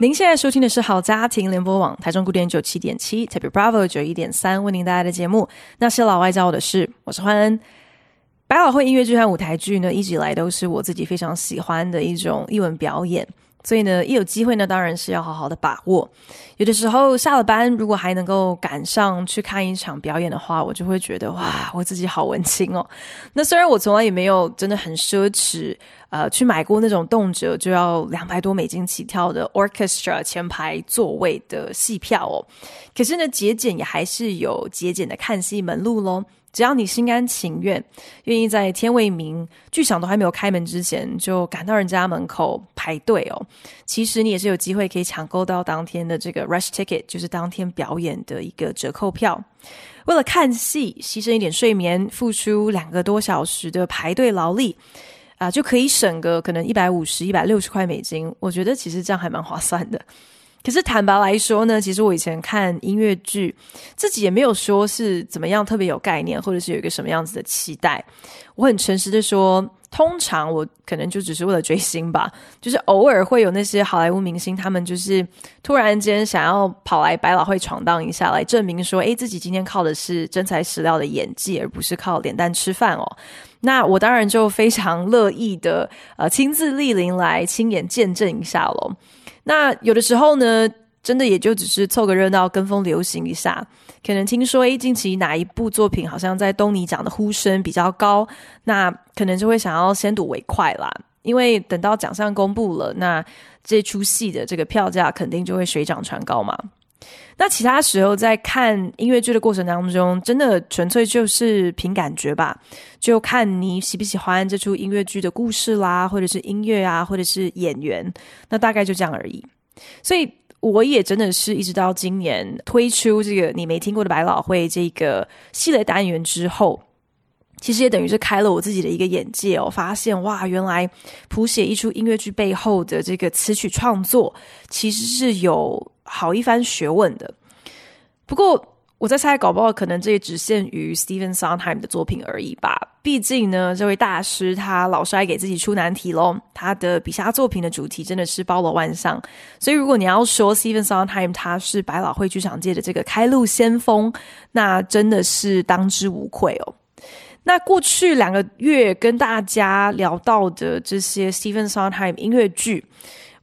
您现在收听的是好家庭联播网台中古典九七点七台北 Bravo 九一点三为您带来的节目。那些老外教我的事，我是欢恩。百老汇音乐剧和舞台剧呢，一直以来都是我自己非常喜欢的一种艺文表演，所以呢，一有机会呢，当然是要好好的把握。有的时候下了班，如果还能够赶上去看一场表演的话，我就会觉得哇，我自己好文青哦。那虽然我从来也没有真的很奢侈，呃，去买过那种动辄就要两百多美金起跳的 orchestra 前排座位的戏票哦，可是呢，节俭也还是有节俭的看戏门路喽。只要你心甘情愿，愿意在天未明、剧场都还没有开门之前就赶到人家门口排队哦，其实你也是有机会可以抢购到当天的这个 rush ticket，就是当天表演的一个折扣票。为了看戏，牺牲一点睡眠，付出两个多小时的排队劳力，啊、就可以省个可能一百五十、一百六十块美金。我觉得其实这样还蛮划算的。可是坦白来说呢，其实我以前看音乐剧，自己也没有说是怎么样特别有概念，或者是有一个什么样子的期待。我很诚实的说，通常我可能就只是为了追星吧，就是偶尔会有那些好莱坞明星，他们就是突然间想要跑来百老汇闯荡一下，来证明说，诶，自己今天靠的是真材实料的演技，而不是靠脸蛋吃饭哦。那我当然就非常乐意的，呃，亲自莅临来亲眼见证一下喽。那有的时候呢，真的也就只是凑个热闹，跟风流行一下。可能听说，诶，近期哪一部作品好像在东尼奖的呼声比较高，那可能就会想要先睹为快啦。因为等到奖项公布了，那这出戏的这个票价肯定就会水涨船高嘛。那其他时候在看音乐剧的过程当中，真的纯粹就是凭感觉吧，就看你喜不喜欢这出音乐剧的故事啦，或者是音乐啊，或者是演员，那大概就这样而已。所以我也真的是一直到今年推出这个你没听过的百老汇这个系列单元之后，其实也等于是开了我自己的一个眼界哦，发现哇，原来谱写一出音乐剧背后的这个词曲创作其实是有。好一番学问的，不过我在猜，搞不好可能这也只限于 Stephen Sondheim 的作品而已吧。毕竟呢，这位大师他老是爱给自己出难题喽。他的笔下作品的主题真的是包罗万象，所以如果你要说 Stephen Sondheim 他是百老汇剧场界的这个开路先锋，那真的是当之无愧哦。那过去两个月跟大家聊到的这些 Stephen Sondheim 音乐剧。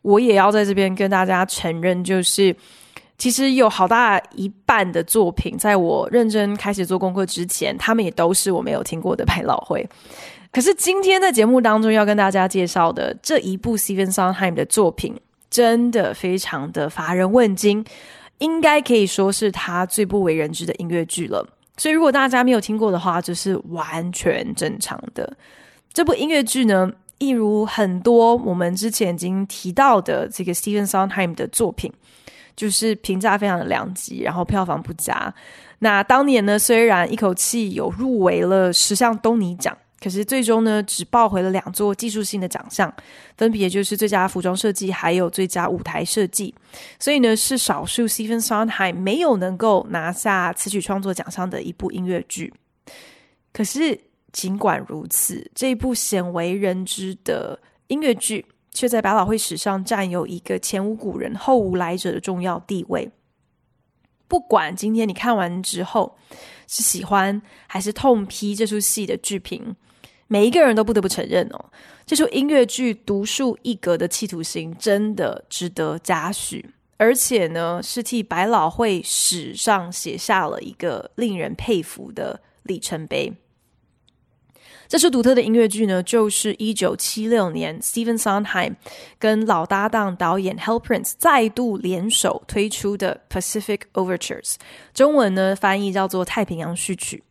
我也要在这边跟大家承认，就是其实有好大一半的作品，在我认真开始做功课之前，他们也都是我没有听过的百老汇。可是今天在节目当中要跟大家介绍的这一部 Stephen Sondheim 的作品，真的非常的乏人问津，应该可以说是他最不为人知的音乐剧了。所以如果大家没有听过的话，就是完全正常的。这部音乐剧呢，一如很多我们之前已经提到的这个 Stephen Sondheim 的作品，就是评价非常的两极，然后票房不佳。那当年呢，虽然一口气有入围了十项东尼奖，可是最终呢，只抱回了两座技术性的奖项，分别就是最佳服装设计还有最佳舞台设计。所以呢，是少数 Stephen Sondheim 没有能够拿下词曲创作奖项的一部音乐剧。可是。尽管如此，这一部鲜为人知的音乐剧，却在百老汇史上占有一个前无古人后无来者的重要地位。不管今天你看完之后是喜欢还是痛批这出戏的剧评，每一个人都不得不承认哦，这出音乐剧独树一格的企图心真的值得嘉许，而且呢，是替百老汇史上写下了一个令人佩服的里程碑。这出独特的音乐剧呢，就是一九七六年 Steven Sondheim 跟老搭档导演 Hal Prince 再度联手推出的 Pacific Overtures，中文呢翻译叫做《太平洋序曲》。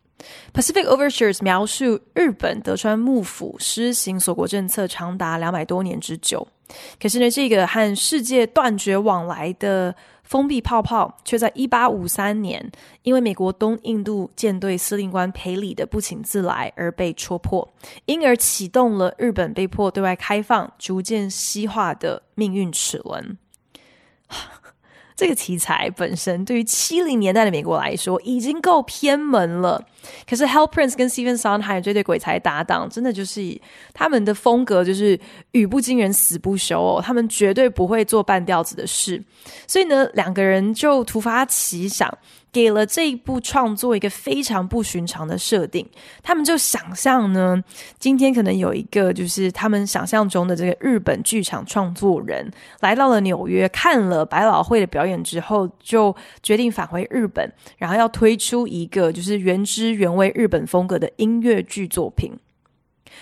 Pacific Overtures 描述日本德川幕府施行锁国政策长达两百多年之久，可是呢，这个和世界断绝往来的封闭泡泡却在一八五三年因为美国东印度舰队司令官裴礼的不请自来而被戳破，因而启动了日本被迫对外开放、逐渐西化的命运齿轮。这个题材本身对于七零年代的美国来说已经够偏门了，可是，Hell Prince 跟 Steven Sondheim 这对鬼才搭档，真的就是他们的风格就是语不惊人死不休哦，他们绝对不会做半吊子的事，所以呢，两个人就突发奇想。给了这一部创作一个非常不寻常的设定，他们就想象呢，今天可能有一个就是他们想象中的这个日本剧场创作人来到了纽约，看了百老汇的表演之后，就决定返回日本，然后要推出一个就是原汁原味日本风格的音乐剧作品。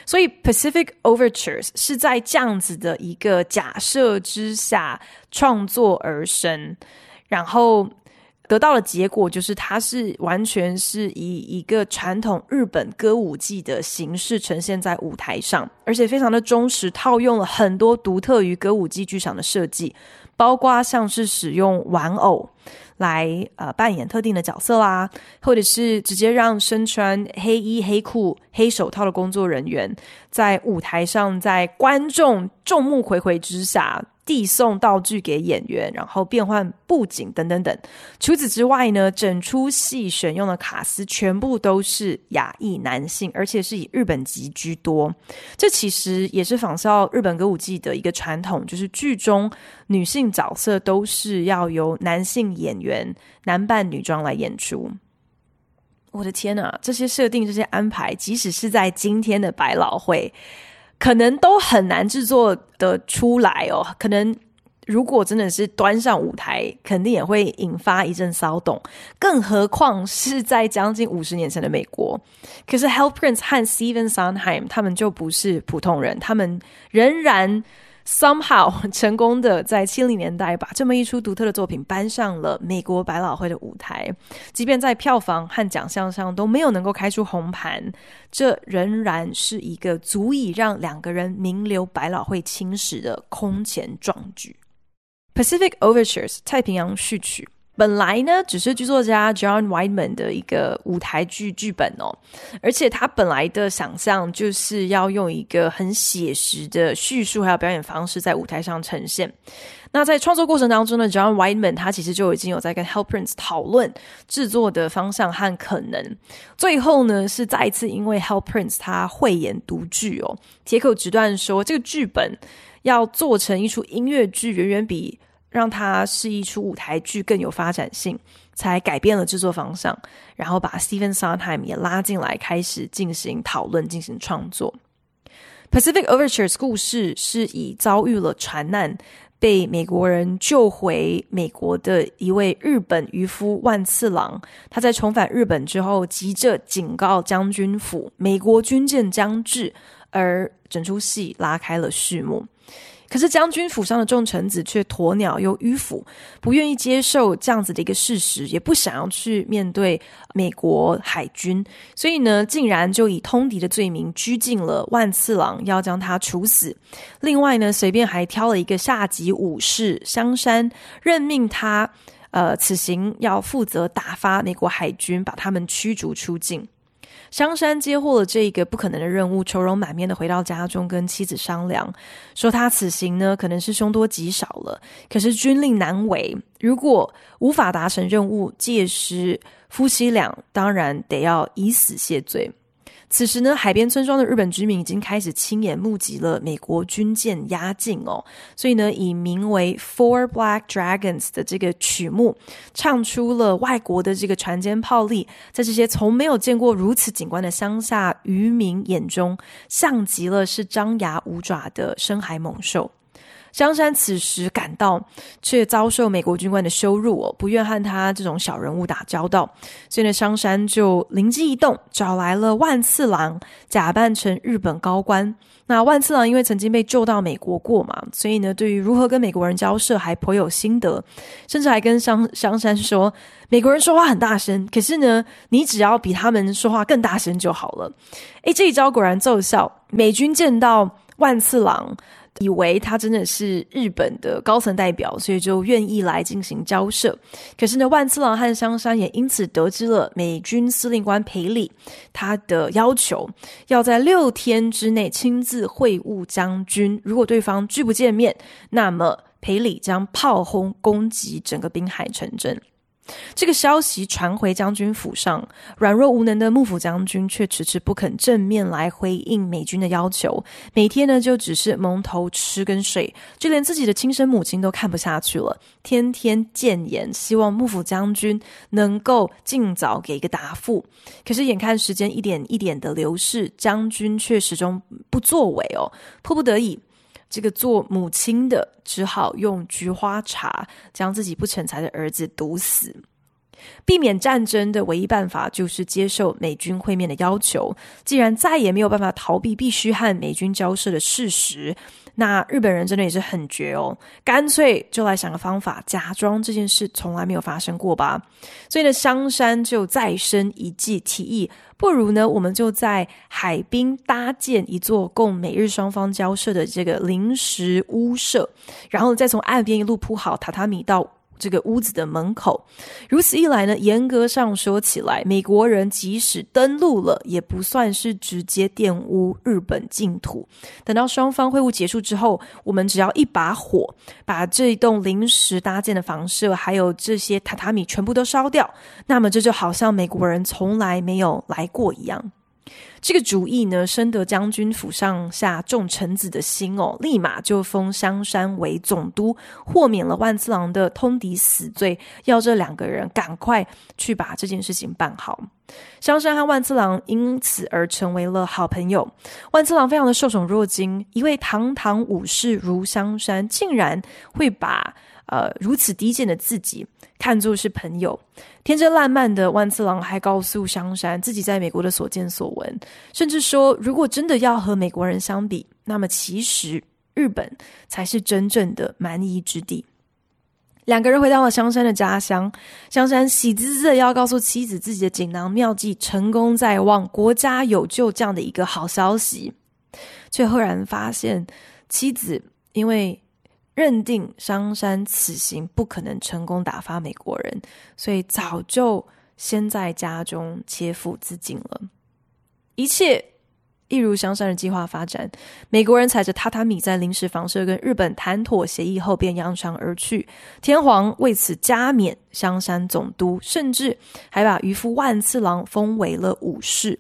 所以《Pacific Overtures》是在这样子的一个假设之下创作而生，然后。得到的结果就是，它是完全是以一个传统日本歌舞伎的形式呈现在舞台上，而且非常的忠实，套用了很多独特于歌舞伎剧场的设计，包括像是使用玩偶来呃扮演特定的角色啦，或者是直接让身穿黑衣黑裤黑手套的工作人员在舞台上，在观众众目睽睽之下。递送道具给演员，然后变换布景等等等。除此之外呢，整出戏选用的卡司全部都是亚裔男性，而且是以日本籍居多。这其实也是仿效日本歌舞伎的一个传统，就是剧中女性角色都是要由男性演员男扮女装来演出。我的天哪，这些设定、这些安排，即使是在今天的百老汇。可能都很难制作的出来哦。可能如果真的是端上舞台，肯定也会引发一阵骚动。更何况是在将近五十年前的美国。可是 Hal Prince 和 Steven Sondheim 他们就不是普通人，他们仍然。Somehow 成功的在七零年代把这么一出独特的作品搬上了美国百老汇的舞台，即便在票房和奖项上都没有能够开出红盘，这仍然是一个足以让两个人名留百老汇青史的空前壮举。Pacific Overtures 太平洋序曲。本来呢，只是剧作家 John Weidman 的一个舞台剧剧本哦，而且他本来的想象就是要用一个很写实的叙述还有表演方式在舞台上呈现。那在创作过程当中呢，John Weidman 他其实就已经有在跟 Hal Prince 讨论制作的方向和可能。最后呢，是再一次因为 Hal Prince 他慧眼独具哦，铁口直断说这个剧本要做成一出音乐剧，远远比。让它是一出舞台剧更有发展性，才改变了制作方向，然后把 Stephen Sondheim 也拉进来，开始进行讨论、进行创作。Pacific Overtures 故事是以遭遇了船难，被美国人救回美国的一位日本渔夫万次郎，他在重返日本之后，急着警告将军府，美国军舰将至，而整出戏拉开了序幕。可是将军府上的众臣子却鸵鸟又迂腐，不愿意接受这样子的一个事实，也不想要去面对美国海军，所以呢，竟然就以通敌的罪名拘禁了万次郎，要将他处死。另外呢，随便还挑了一个下级武士香山，任命他，呃，此行要负责打发美国海军，把他们驱逐出境。香山接获了这个不可能的任务，愁容满面的回到家中，跟妻子商量，说他此行呢可能是凶多吉少了，可是军令难违，如果无法达成任务，届时夫妻俩当然得要以死谢罪。此时呢，海边村庄的日本居民已经开始亲眼目击了美国军舰压境哦，所以呢，以名为《Four Black Dragons》的这个曲目，唱出了外国的这个船坚炮利，在这些从没有见过如此景观的乡下渔民眼中，像极了是张牙舞爪的深海猛兽。香山此时赶到，却遭受美国军官的羞辱哦，不愿和他这种小人物打交道，所以呢，香山就灵机一动，找来了万次郎，假扮成日本高官。那万次郎因为曾经被救到美国过嘛，所以呢，对于如何跟美国人交涉还颇有心得，甚至还跟香香山说，美国人说话很大声，可是呢，你只要比他们说话更大声就好了。诶，这一招果然奏效，美军见到万次郎。以为他真的是日本的高层代表，所以就愿意来进行交涉。可是呢，万次郎和香山也因此得知了美军司令官裴礼他的要求，要在六天之内亲自会晤将军。如果对方拒不见面，那么裴礼将炮轰攻击整个滨海城镇。这个消息传回将军府上，软弱无能的幕府将军却迟迟不肯正面来回应美军的要求，每天呢就只是蒙头吃跟睡，就连自己的亲生母亲都看不下去了，天天谏言，希望幕府将军能够尽早给一个答复。可是眼看时间一点一点的流逝，将军却始终不作为哦，迫不得已。这个做母亲的只好用菊花茶将自己不成才的儿子毒死。避免战争的唯一办法就是接受美军会面的要求。既然再也没有办法逃避必须和美军交涉的事实，那日本人真的也是很绝哦，干脆就来想个方法，假装这件事从来没有发生过吧。所以呢，香山就再生一计，提议不如呢，我们就在海滨搭建一座供美日双方交涉的这个临时屋舍，然后再从岸边一路铺好榻榻米到。这个屋子的门口，如此一来呢，严格上说起来，美国人即使登陆了，也不算是直接玷污日本净土。等到双方会晤结束之后，我们只要一把火，把这一栋临时搭建的房舍，还有这些榻榻米全部都烧掉，那么这就好像美国人从来没有来过一样。这个主意呢，深得将军府上下众臣子的心哦，立马就封香山为总督，豁免了万次郎的通敌死罪，要这两个人赶快去把这件事情办好。香山和万次郎因此而成为了好朋友。万次郎非常的受宠若惊，一位堂堂武士如香山，竟然会把呃如此低贱的自己看作是朋友。天真烂漫的万次郎还告诉香山自己在美国的所见所闻，甚至说，如果真的要和美国人相比，那么其实日本才是真正的蛮夷之地。两个人回到了香山的家乡，香山喜滋滋的要告诉妻子自己的锦囊妙计成功在望，国家有救这样的一个好消息，却赫然发现妻子因为。认定香山此行不可能成功打发美国人，所以早就先在家中切腹自尽了。一切一如香山的计划发展，美国人踩着榻榻米在临时房舍跟日本谈妥协议后便扬长而去。天皇为此加冕香山总督，甚至还把渔夫万次郎封为了武士。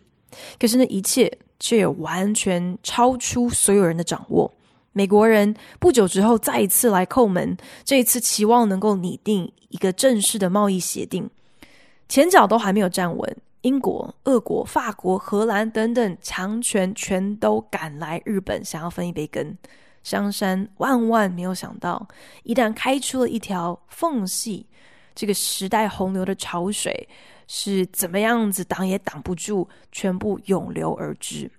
可是那一切却也完全超出所有人的掌握。美国人不久之后再一次来叩门，这一次期望能够拟定一个正式的贸易协定。前脚都还没有站稳，英国、俄国、法国、荷兰等等强权全都赶来日本，想要分一杯羹。香山万万没有想到，一旦开出了一条缝隙，这个时代洪流的潮水是怎么样子挡也挡不住，全部涌流而至。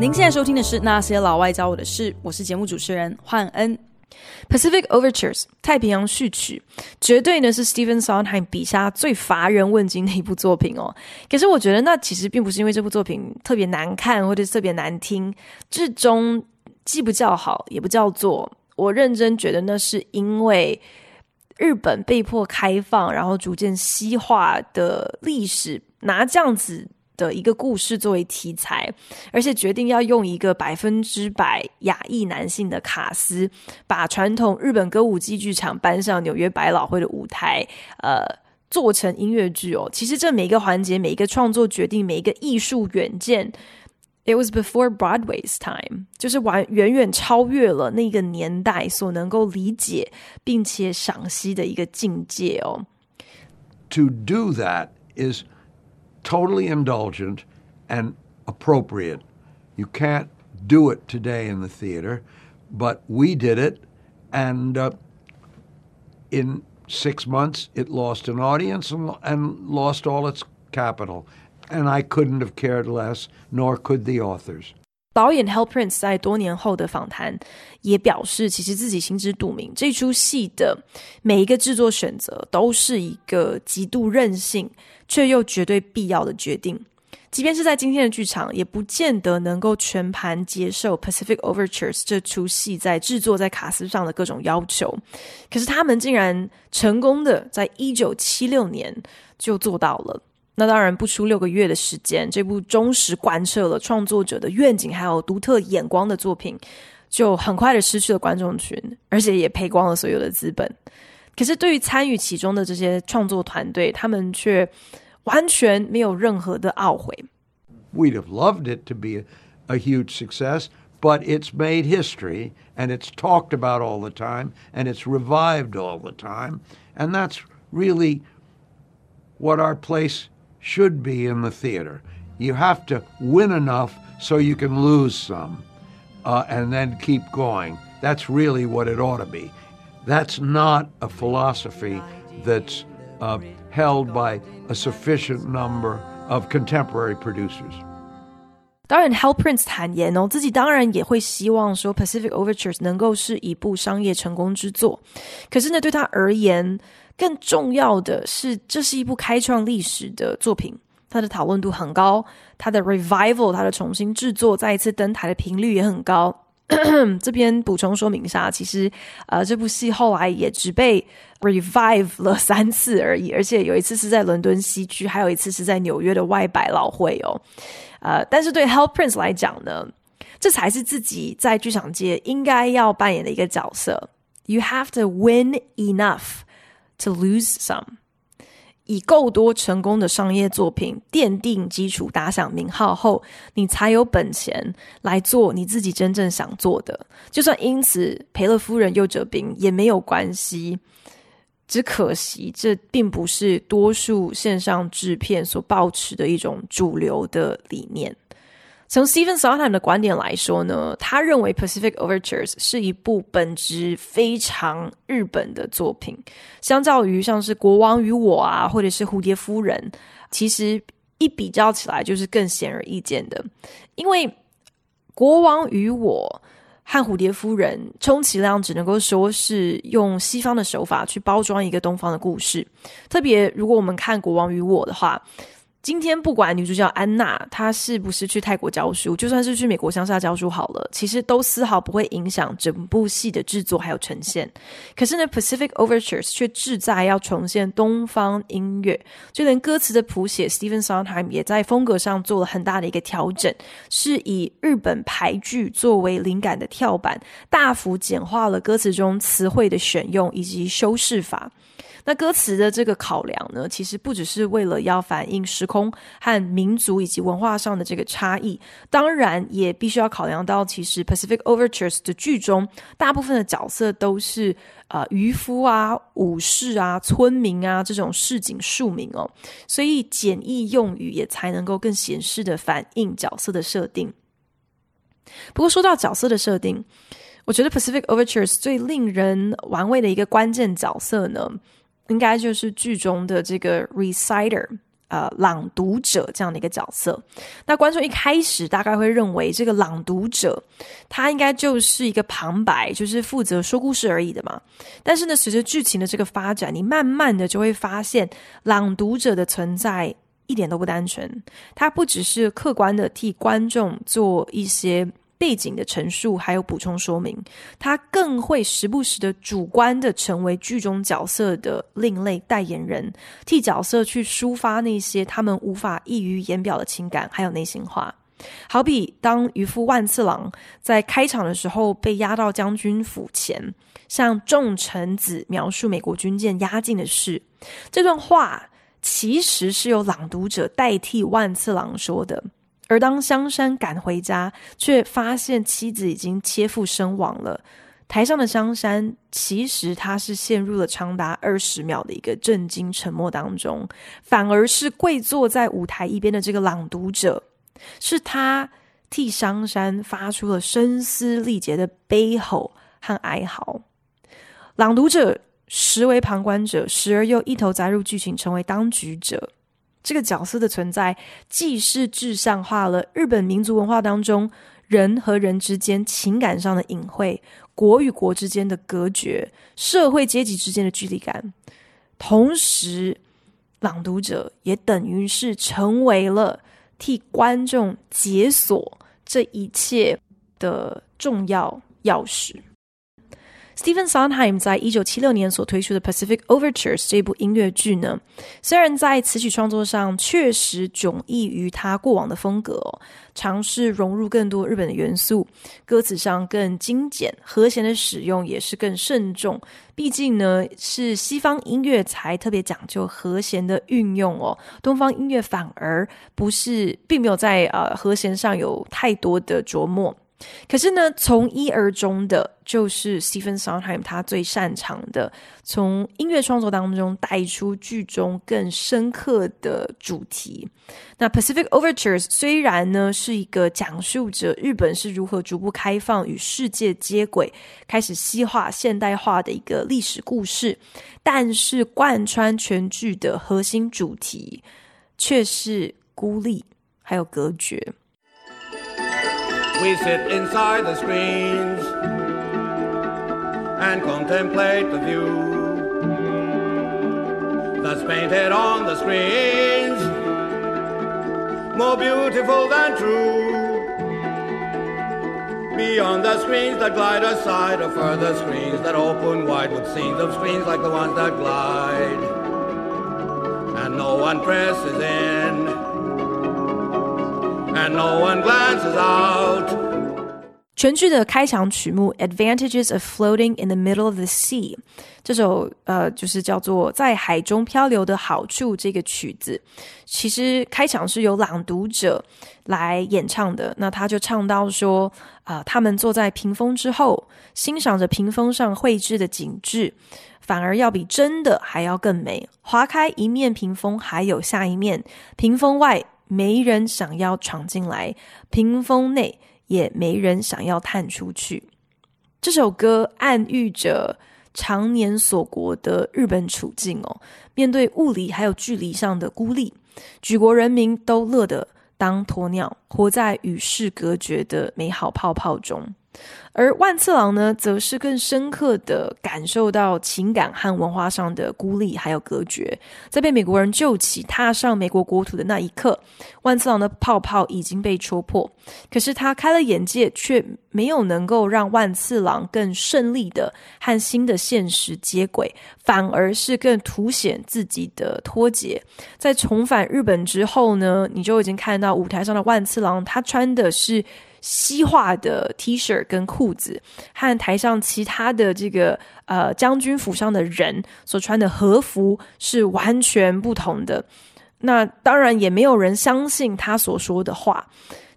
您现在收听的是《那些老外教我的事》，我是节目主持人焕恩。Pacific Overtures 太平洋序曲绝对呢是 Stephen Sondheim 笔下最乏人问津的一部作品哦。可是我觉得那其实并不是因为这部作品特别难看或者特别难听，至终既不叫好也不叫做。我认真觉得那是因为日本被迫开放，然后逐渐西化的历史，拿这样子。的一个故事作为题材，而且决定要用一个百分之百亚裔男性的卡斯，把传统日本歌舞伎剧场搬上纽约百老汇的舞台，呃，做成音乐剧哦。其实这每一个环节、每一个创作决定、每一个艺术远见，it was before Broadway's time，就是完远远超越了那个年代所能够理解并且赏析的一个境界哦。To do that is totally indulgent and appropriate. You can't do it today in the theater, but we did it, and uh, in six months it lost an audience and, and lost all its capital. And I couldn't have cared less, nor could the authors. 导演 Hal Prince 在多年后的访谈也表示，其实自己心知肚明，这出戏的每一个制作选择都是一个极度任性却又绝对必要的决定。即便是在今天的剧场，也不见得能够全盘接受《Pacific Overtures》这出戏在制作、在卡司上的各种要求。可是他们竟然成功的在一九七六年就做到了。那当然，不出六个月的时间，这部忠实贯彻了创作者的愿景还有独特眼光的作品，就很快的失去了观众群，而且也赔光了所有的资本。可是对于参与其中的这些创作团队，他们却。完全没有任何的懊悔。We'd have loved it to be a, huge success, but it's made history and it's talked about all the time and it's revived all the time. And that's really what our place should be in the theater. You have to win enough so you can lose some uh, and then keep going. That's really what it ought to be. That's not a philosophy that's uh, held by a sufficient number of contemporary producers. 当然，Hal Prince 坦言哦，自己当然也会希望说《Pacific Overtures》能够是一部商业成功之作。可是呢，对他而言，更重要的是，这是一部开创历史的作品，它的讨论度很高，它的 revival，它的重新制作，再一次登台的频率也很高。这边补充说明一下，其实呃，这部戏后来也只被 revive 了三次而已，而且有一次是在伦敦西区，还有一次是在纽约的外百老汇哦。呃，但是对 Hal Prince 来讲呢，这才是自己在剧场界应该要扮演的一个角色。You have to win enough to lose some. 以够多成功的商业作品奠定基础，打响名号后，你才有本钱来做你自己真正想做的。就算因此赔了夫人又折兵也没有关系。只可惜，这并不是多数线上制片所抱持的一种主流的理念。从 Stephen Sondheim 的观点来说呢，他认为《Pacific Overtures》是一部本质非常日本的作品。相较于像是《国王与我》啊，或者是《蝴蝶夫人》，其实一比较起来就是更显而易见的。因为《国王与我》和《蝴蝶夫人》充其量只能够说是用西方的手法去包装一个东方的故事。特别如果我们看《国王与我》的话。今天不管女主角安娜她是不是去泰国教书，就算是去美国乡下教书好了，其实都丝毫不会影响整部戏的制作还有呈现。可是呢，《Pacific Overtures》却志在要重现东方音乐，就连歌词的谱写，Stephen Sondheim 也在风格上做了很大的一个调整，是以日本俳句作为灵感的跳板，大幅简化了歌词中词汇的选用以及修饰法。那歌词的这个考量呢，其实不只是为了要反映时空和民族以及文化上的这个差异，当然也必须要考量到，其实《Pacific Overtures》的剧中大部分的角色都是呃渔夫啊、武士啊、村民啊这种市井庶民哦，所以简易用语也才能够更显示的反映角色的设定。不过说到角色的设定，我觉得《Pacific Overtures》最令人玩味的一个关键角色呢，应该就是剧中的这个 reciter，呃，朗读者这样的一个角色。那观众一开始大概会认为，这个朗读者他应该就是一个旁白，就是负责说故事而已的嘛。但是呢，随着剧情的这个发展，你慢慢的就会发现，朗读者的存在一点都不单纯。他不只是客观的替观众做一些。背景的陈述还有补充说明，他更会时不时的主观的成为剧中角色的另类代言人，替角色去抒发那些他们无法溢于言表的情感还有内心话。好比当渔夫万次郎在开场的时候被押到将军府前，向众臣子描述美国军舰压境的事，这段话其实是由朗读者代替万次郎说的。而当香山赶回家，却发现妻子已经切腹身亡了。台上的香山其实他是陷入了长达二十秒的一个震惊沉默当中，反而是跪坐在舞台一边的这个朗读者，是他替香山发出了声嘶力竭的悲吼和哀嚎。朗读者时为旁观者，时而又一头栽入剧情，成为当局者。这个角色的存在，既是具象化了日本民族文化当中人和人之间情感上的隐晦，国与国之间的隔绝，社会阶级之间的距离感。同时，朗读者也等于是成为了替观众解锁这一切的重要钥匙。Stephen Sondheim 在一九七六年所推出的《Pacific Overtures》这部音乐剧呢，虽然在词曲创作上确实迥异于他过往的风格哦，尝试融入更多日本的元素，歌词上更精简，和弦的使用也是更慎重。毕竟呢，是西方音乐才特别讲究和弦的运用哦，东方音乐反而不是，并没有在呃和弦上有太多的琢磨。可是呢，从一而终的，就是 Stephen Sondheim 他最擅长的，从音乐创作当中带出剧中更深刻的主题。那 Pacific Overtures 虽然呢是一个讲述着日本是如何逐步开放与世界接轨，开始西化现代化的一个历史故事，但是贯穿全剧的核心主题却是孤立还有隔绝。We sit inside the screens and contemplate the view that's painted on the screens, more beautiful than true. Beyond the screens that glide aside are further screens that open wide with scenes of screens like the ones that glide. And no one presses in. And no one glances out. 全剧的开场曲目《Advantages of Floating in the Middle of the Sea》这首呃，就是叫做在海中漂流的好处。这个曲子其实开场是由朗读者来演唱的。那他就唱到说啊、呃，他们坐在屏风之后，欣赏着屏风上绘制的景致，反而要比真的还要更美。划开一面屏风，还有下一面屏风外。没人想要闯进来，屏风内也没人想要探出去。这首歌暗喻着常年锁国的日本处境哦，面对物理还有距离上的孤立，举国人民都乐得当鸵鸟，活在与世隔绝的美好泡泡中。而万次郎呢，则是更深刻的感受到情感和文化上的孤立还有隔绝。在被美国人救起、踏上美国国土的那一刻，万次郎的泡泡已经被戳破。可是他开了眼界，却没有能够让万次郎更顺利的和新的现实接轨，反而是更凸显自己的脱节。在重返日本之后呢，你就已经看到舞台上的万次郎，他穿的是。西化的 T 恤跟裤子，和台上其他的这个呃将军府上的人所穿的和服是完全不同的。那当然也没有人相信他所说的话。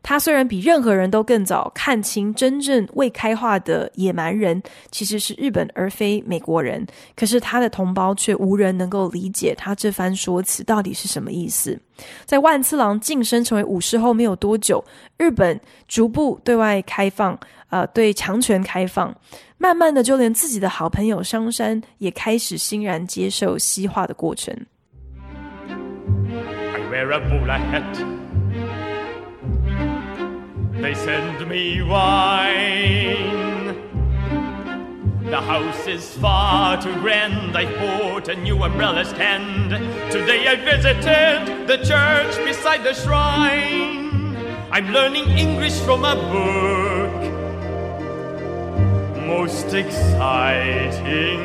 他虽然比任何人都更早看清真正未开化的野蛮人其实是日本而非美国人，可是他的同胞却无人能够理解他这番说辞到底是什么意思。在万次郎晋升成为武士后没有多久，日本逐步对外开放，呃，对强权开放，慢慢的就连自己的好朋友商山也开始欣然接受西化的过程。They send me wine. The house is far too grand. I bought a new umbrella stand. Today I visited the church beside the shrine. I'm learning English from a book. Most exciting.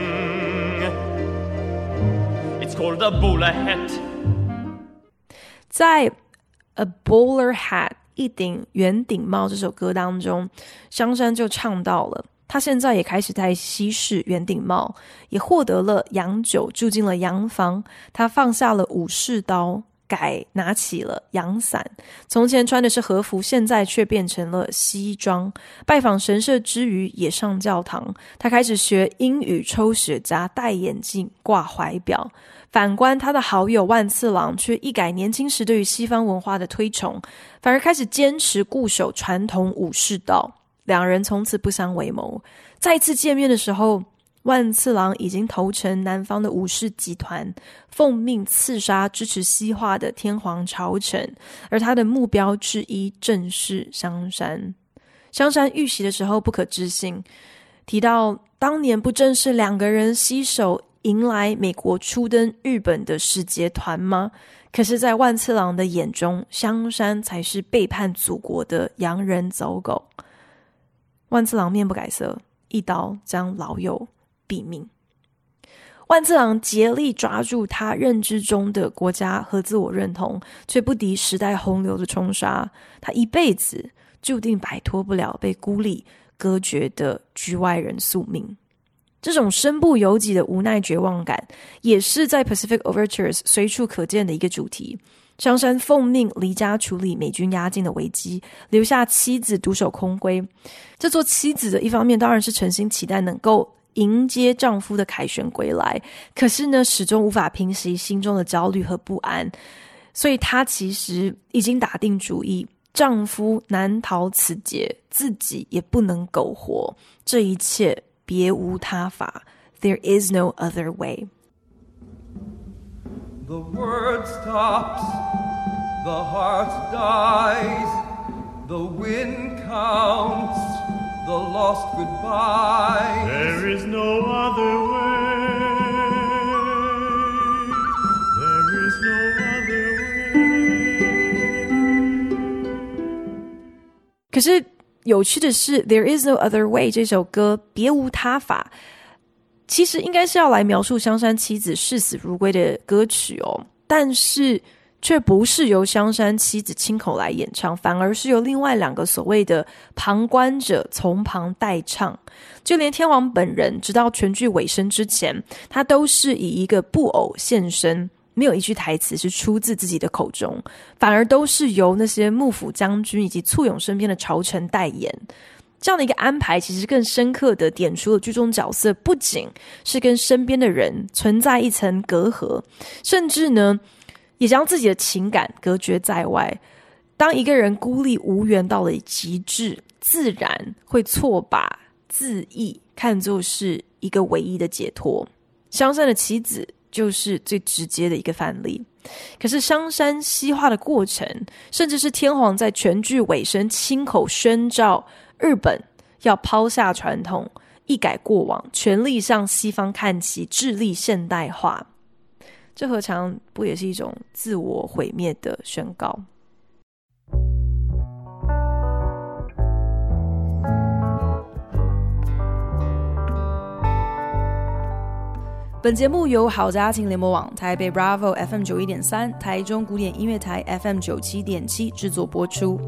It's called a bowler hat. 在 A Bowler Hat 一顶圆顶帽这首歌当中，香山就唱到了，他现在也开始在西式圆顶帽，也获得了洋酒，住进了洋房。他放下了武士刀，改拿起了阳伞。从前穿的是和服，现在却变成了西装。拜访神社之余，也上教堂。他开始学英语，抽雪茄，戴眼镜，挂怀表。反观他的好友万次郎，却一改年轻时对于西方文化的推崇，反而开始坚持固守传统武士道。两人从此不相为谋。再次见面的时候，万次郎已经投诚南方的武士集团，奉命刺杀支持西化的天皇朝臣，而他的目标之一正是香山。香山遇袭的时候不可置信，提到当年不正是两个人携手迎来美国初登日本的使节团吗？可是，在万次郎的眼中，香山才是背叛祖国的洋人走狗。万次郎面不改色，一刀将老友毙命。万次郎竭力抓住他认知中的国家和自我认同，却不敌时代洪流的冲刷。他一辈子注定摆脱不了被孤立、隔绝的局外人宿命。这种身不由己的无奈绝望感，也是在《Pacific Overtures》随处可见的一个主题。香山奉命离家处理美军压境的危机，留下妻子独守空闺。这做妻子的一方面当然是诚心期待能够迎接丈夫的凯旋归来，可是呢，始终无法平息心中的焦虑和不安。所以她其实已经打定主意，丈夫难逃此劫，自己也不能苟活。这一切别无他法，There is no other way。The word stops, the heart dies, the wind counts, the lost goodbye. There is no other way. There is no other way. 可是有趣的是，《There Is No Other Way》这首歌别无他法。其实应该是要来描述香山妻子视死如归的歌曲哦，但是 却不是由香山妻子亲口来演唱，反而是由另外两个所谓的旁观者从旁代唱。就连天皇本人，直到全剧尾声之前，他都是以一个布偶现身，没有一句台词是出自自己的口中，反而都是由那些幕府将军以及簇拥身边的朝臣代言。这样的一个安排，其实更深刻的点出了剧中角色不仅是跟身边的人存在一层隔阂，甚至呢，也将自己的情感隔绝在外。当一个人孤立无援到了极致，自然会错把自縊看作是一个唯一的解脱。香山的妻子就是最直接的一个范例。可是香山西化的过程，甚至是天皇在全剧尾声亲口宣召。日本要抛下传统，一改过往，全力向西方看齐，致力现代化，这何尝不也是一种自我毁灭的宣告？本节目由好家庭联播网、台北 Bravo FM 九一点三、台中古典音乐台 FM 九七点七制作播出。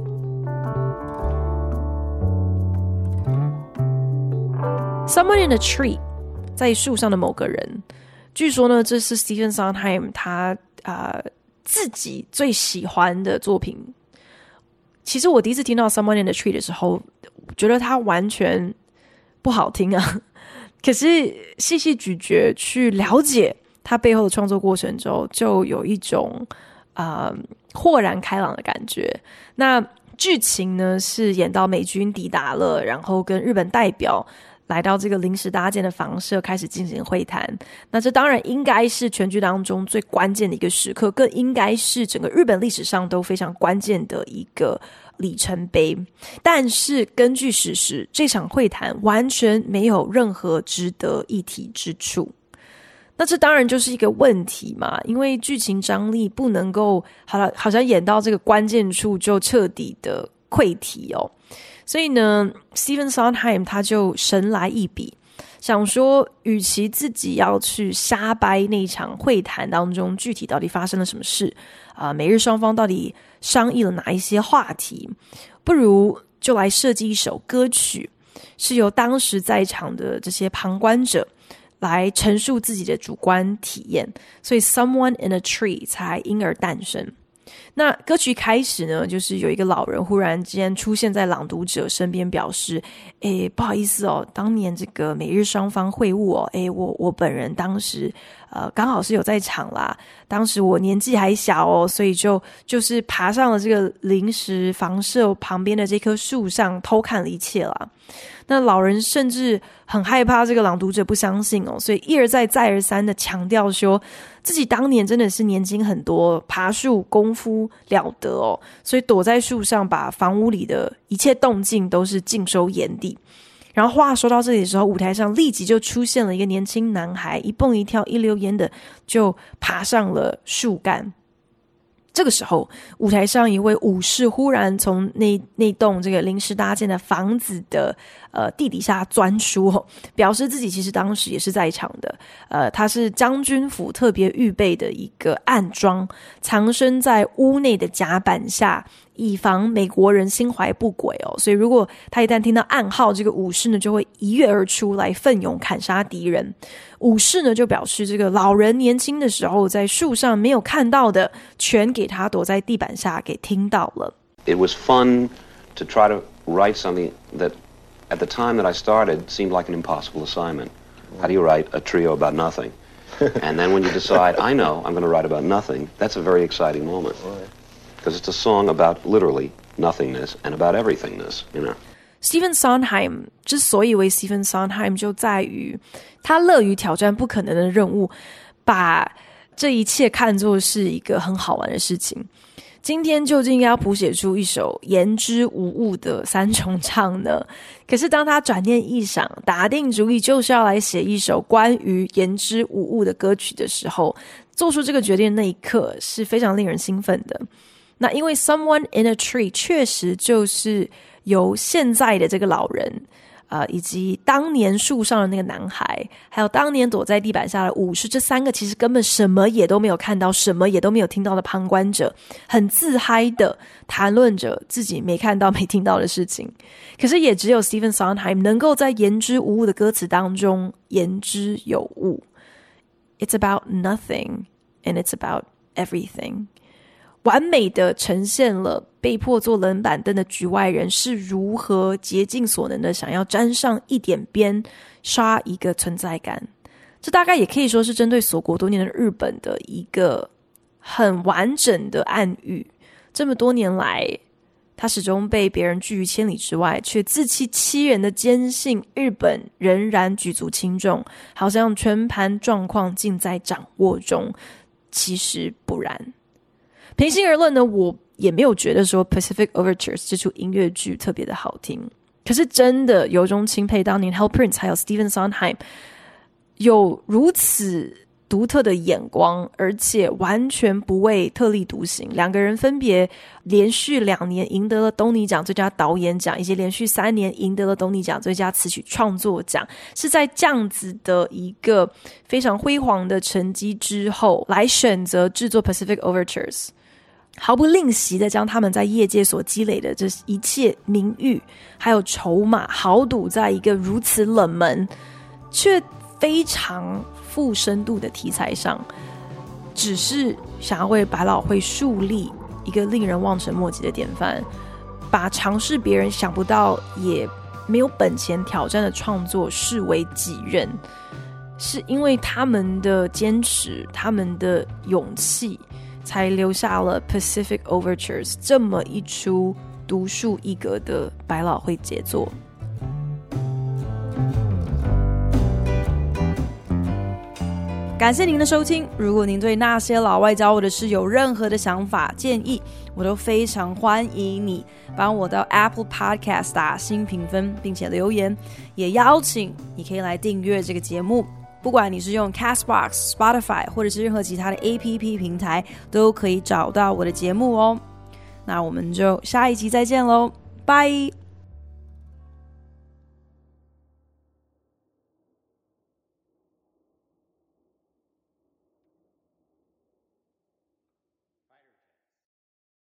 Someone in a tree，在树上的某个人。据说呢，这是 Stephen Sondheim 他啊、自己最喜欢的作品。其实我第一次听到 Someone in the tree 的时候，觉得它完全不好听啊。可是细细咀嚼去了解它背后的创作过程之后，就有一种啊、豁然开朗的感觉。那剧情呢是演到美军抵达了，然后跟日本代表。来到这个临时搭建的房舍，开始进行会谈。那这当然应该是全剧当中最关键的一个时刻，更应该是整个日本历史上都非常关键的一个里程碑。但是根据史实，这场会谈完全没有任何值得一提之处。那这当然就是一个问题嘛，因为剧情张力不能够好了，好像演到这个关键处就彻底的溃堤哦。所以呢，Stephen Sondheim 他就神来一笔，想说，与其自己要去瞎掰那场会谈当中具体到底发生了什么事啊，呃，美日双方到底商议了哪一些话题，不如就来设计一首歌曲，是由当时在场的这些旁观者来陈述自己的主观体验，所以 Someone in a Tree 才因而诞生。那歌曲开始呢，就是有一个老人忽然间出现在朗读者身边，表示：“诶，不好意思哦，当年这个美日双方会晤哦，诶，我我本人当时呃，刚好是有在场啦。当时我年纪还小哦，所以就就是爬上了这个临时房舍旁边的这棵树上偷看了一切啦。那老人甚至很害怕这个朗读者不相信哦，所以一而再再而三的强调说自己当年真的是年轻很多，爬树功夫了得哦，所以躲在树上把房屋里的一切动静都是尽收眼底。然后话说到这里的时候，舞台上立即就出现了一个年轻男孩，一蹦一跳、一溜烟的就爬上了树干。这个时候，舞台上一位武士忽然从那那栋这个临时搭建的房子的呃地底下钻出，表示自己其实当时也是在场的。呃，他是将军府特别预备的一个暗桩，藏身在屋内的甲板下。以防美国人心怀不轨哦，所以如果他一旦听到暗号，这个武士呢就会一跃而出来奋勇砍杀敌人。武士呢就表示，这个老人年轻的时候在树上没有看到的，全给他躲在地板下给听到了。It was fun to try to write something that at the time that I started seemed like an impossible assignment. How do you write a trio about nothing? And then when you decide, I know I'm going to write about nothing, that's a very exciting moment. Because it's a song about literally nothingness and about everythingness, you know. Stephen Sondheim 之所以为 Stephen Sondheim，就在于他乐于挑战不可能的任务，把这一切看作是一个很好玩的事情。 今天究竟要谱写出一首言之无物的三重唱呢？可是当他转念一想，打定主意就是要来写一首关于言之无物的歌曲的时候，做出这个决定那一刻是非常令人兴奋的。那因为 Someone in a Tree 确实就是由现在的这个老人，呃，以及当年树上的那个男孩，还有当年躲在地板下的武士，这三个其实根本什么也都没有看到，什么也都没有听到的旁观者，很自嗨的谈论着自己没看到、没听到的事情。可是也只有 Stephen Sondheim 能够在言之无物的歌词当中言之有物。It's about nothing, and it's about everything. 完美的呈现了被迫坐冷板凳的局外人是如何竭尽所能的想要沾上一点边，刷一个存在感。这大概也可以说是针对锁国多年的日本的一个很完整的暗喻。这么多年来，他始终被别人拒于千里之外，却自欺欺人的坚信日本仍然举足轻重，好像全盘状况尽在掌握中。其实不然。平心而论呢，我也没有觉得说《Pacific Overtures》这出音乐剧特别的好听。可是真的由衷钦佩当年 Hal Prince 还有 Stephen Sondheim 有如此独特的眼光，而且完全不为特立独行。两个人分别连续两年赢得了东尼奖最佳导演奖，以及连续三年赢得了东尼奖最佳词曲创作奖，是在这样子的一个非常辉煌的成绩之后，来选择制作《Pacific Overtures》。毫不吝惜的将他们在业界所积累的这一切名誉还有筹码豪赌在一个如此冷门却非常富深度的题材上，只是想要为百老汇树立一个令人望尘莫及的典范，把尝试别人想不到也没有本钱挑战的创作视为己任，是因为他们的坚持，他们的勇气。才留下了《Pacific Overtures》这么一出独树一格的百老汇杰作。感谢您的收听。如果您对那些老外教我的事有任何的想法、建议，我都非常欢迎你帮我到 Apple Podcast 打新评分，并且留言。也邀请你可以来订阅这个节目。不管你是用 Castbox、Spotify 或者是任何其他的 APP 平台，都可以找到我的节目哦。那我们就下一集再见喽，拜。